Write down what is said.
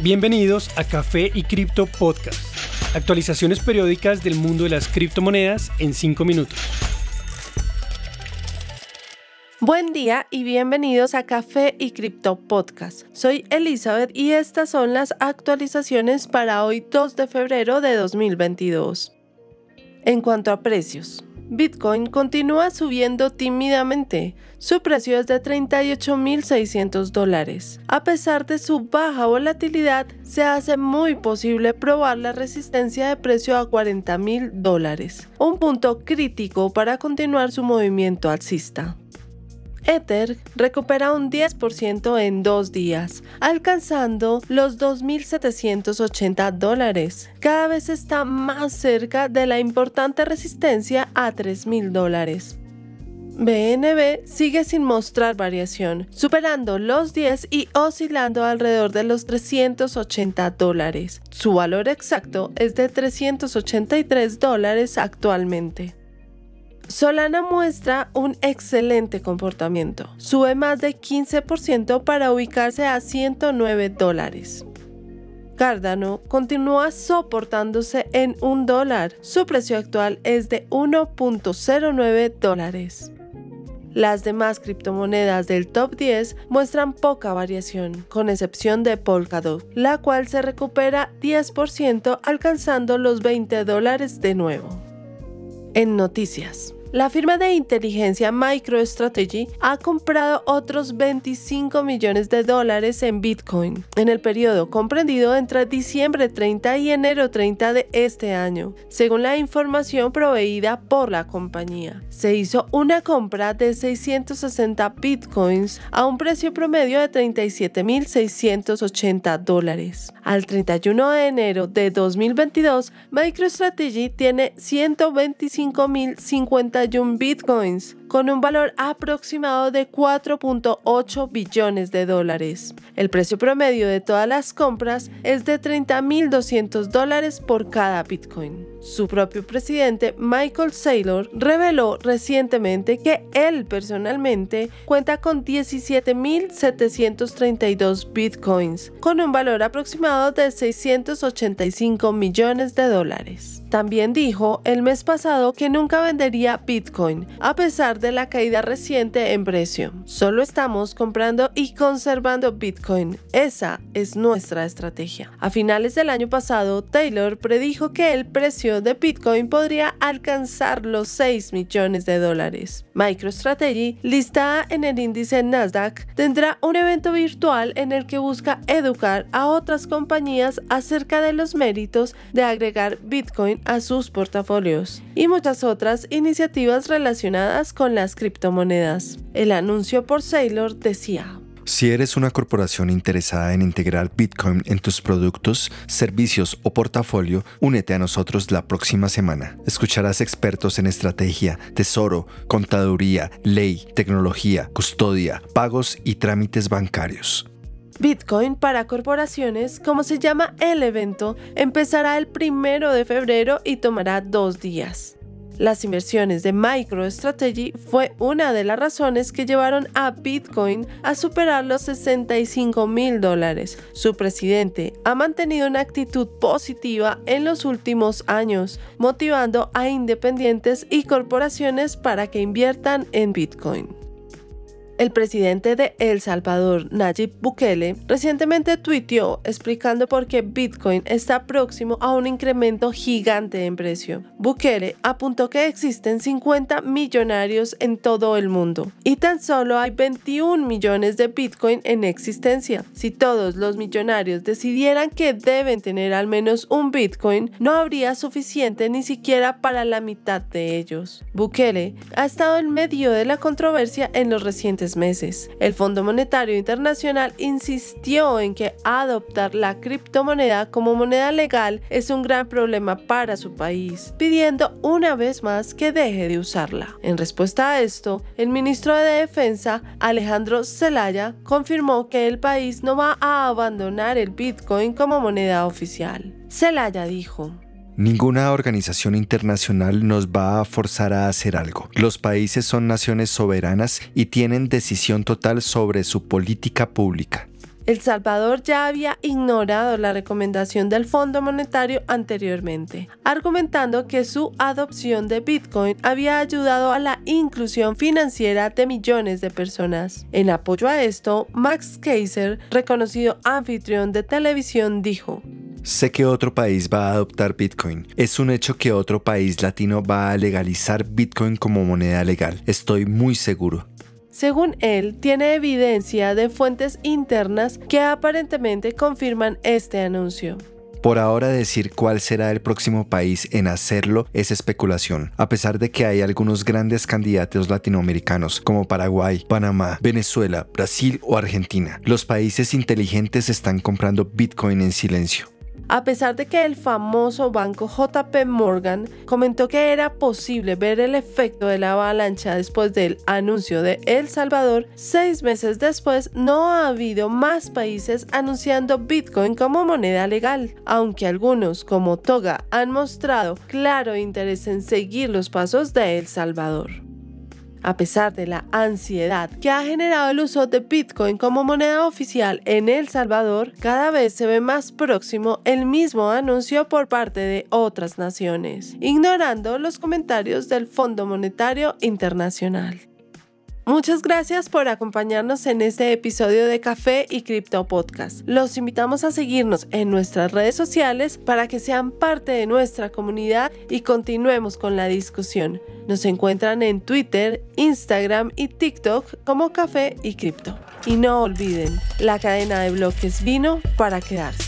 Bienvenidos a Café y Cripto Podcast. Actualizaciones periódicas del mundo de las criptomonedas en 5 minutos. Buen día y bienvenidos a Café y Cripto Podcast. Soy Elizabeth y estas son las actualizaciones para hoy 2 de febrero de 2022. En cuanto a precios, Bitcoin continúa subiendo tímidamente. Su precio es de 38.600 dólares. A pesar de su baja volatilidad, se hace muy posible probar la resistencia de precio a 40.000 dólares, un punto crítico para continuar su movimiento alcista. Ether recupera un 10% en dos días, alcanzando los 2.780 dólares. Cada vez está más cerca de la importante resistencia a 3.000 dólares. BNB sigue sin mostrar variación, superando los 10 y oscilando alrededor de los 380 dólares. Su valor exacto es de 383 dólares actualmente. Solana muestra un excelente comportamiento. Sube más de 15% para ubicarse a 109 dólares. Cardano continúa soportándose en un dólar. Su precio actual es de 1.09 dólares. Las demás criptomonedas del top 10 muestran poca variación, con excepción de Polkadot, la cual se recupera 10% alcanzando los 20 dólares de nuevo. En noticias. La firma de inteligencia MicroStrategy ha comprado otros 25 millones de dólares en Bitcoin en el periodo comprendido entre diciembre 30 y enero 30 de este año, según la información proveída por la compañía. Se hizo una compra de 660 Bitcoins a un precio promedio de 37.680 dólares. Al 31 de enero de 2022, MicroStrategy tiene 125.050 bitcoins con un valor aproximado de 4.8 billones de dólares. El precio promedio de todas las compras es de 30.200 dólares por cada bitcoin. Su propio presidente, Michael Saylor, reveló recientemente que él personalmente cuenta con 17.732 bitcoins, con un valor aproximado de 685 millones de dólares. También dijo el mes pasado que nunca vendería Bitcoin, a pesar de la caída reciente en precio. Solo estamos comprando y conservando Bitcoin. Esa es nuestra estrategia. A finales del año pasado, Taylor predijo que el precio de Bitcoin podría alcanzar los 6 millones de dólares. MicroStrategy, listada en el índice Nasdaq, tendrá un evento virtual en el que busca educar a otras compañías acerca de los méritos de agregar Bitcoin a sus portafolios y muchas otras iniciativas relacionadas con las criptomonedas. El anuncio por Saylor decía, si eres una corporación interesada en integrar Bitcoin en tus productos, servicios o portafolio, únete a nosotros la próxima semana. Escucharás expertos en estrategia, tesoro, contaduría, ley, tecnología, custodia, pagos y trámites bancarios. Bitcoin para corporaciones, como se llama el evento, empezará el primero de febrero y tomará dos días. Las inversiones de MicroStrategy fue una de las razones que llevaron a Bitcoin a superar los 65 mil dólares. Su presidente ha mantenido una actitud positiva en los últimos años, motivando a independientes y corporaciones para que inviertan en Bitcoin. El presidente de El Salvador, Nayib Bukele, recientemente tuiteó explicando por qué Bitcoin está próximo a un incremento gigante en precio. Bukele apuntó que existen 50 millonarios en todo el mundo y tan solo hay 21 millones de Bitcoin en existencia. Si todos los millonarios decidieran que deben tener al menos un Bitcoin, no habría suficiente ni siquiera para la mitad de ellos. Bukele ha estado en medio de la controversia en los recientes meses. El Fondo Monetario Internacional insistió en que adoptar la criptomoneda como moneda legal es un gran problema para su país, pidiendo una vez más que deje de usarla. En respuesta a esto, el ministro de Defensa, Alejandro Zelaya, confirmó que el país no va a abandonar el Bitcoin como moneda oficial. Zelaya dijo, Ninguna organización internacional nos va a forzar a hacer algo. Los países son naciones soberanas y tienen decisión total sobre su política pública. El Salvador ya había ignorado la recomendación del Fondo Monetario anteriormente, argumentando que su adopción de Bitcoin había ayudado a la inclusión financiera de millones de personas. En apoyo a esto, Max Kaiser, reconocido anfitrión de televisión, dijo, Sé que otro país va a adoptar Bitcoin. Es un hecho que otro país latino va a legalizar Bitcoin como moneda legal. Estoy muy seguro. Según él, tiene evidencia de fuentes internas que aparentemente confirman este anuncio. Por ahora decir cuál será el próximo país en hacerlo es especulación, a pesar de que hay algunos grandes candidatos latinoamericanos como Paraguay, Panamá, Venezuela, Brasil o Argentina. Los países inteligentes están comprando Bitcoin en silencio. A pesar de que el famoso banco JP Morgan comentó que era posible ver el efecto de la avalancha después del anuncio de El Salvador, seis meses después no ha habido más países anunciando Bitcoin como moneda legal, aunque algunos como Toga han mostrado claro interés en seguir los pasos de El Salvador. A pesar de la ansiedad que ha generado el uso de Bitcoin como moneda oficial en El Salvador, cada vez se ve más próximo el mismo anuncio por parte de otras naciones, ignorando los comentarios del Fondo Monetario Internacional. Muchas gracias por acompañarnos en este episodio de Café y Cripto Podcast. Los invitamos a seguirnos en nuestras redes sociales para que sean parte de nuestra comunidad y continuemos con la discusión. Nos encuentran en Twitter, Instagram y TikTok como Café y Cripto. Y no olviden, la cadena de bloques vino para quedarse.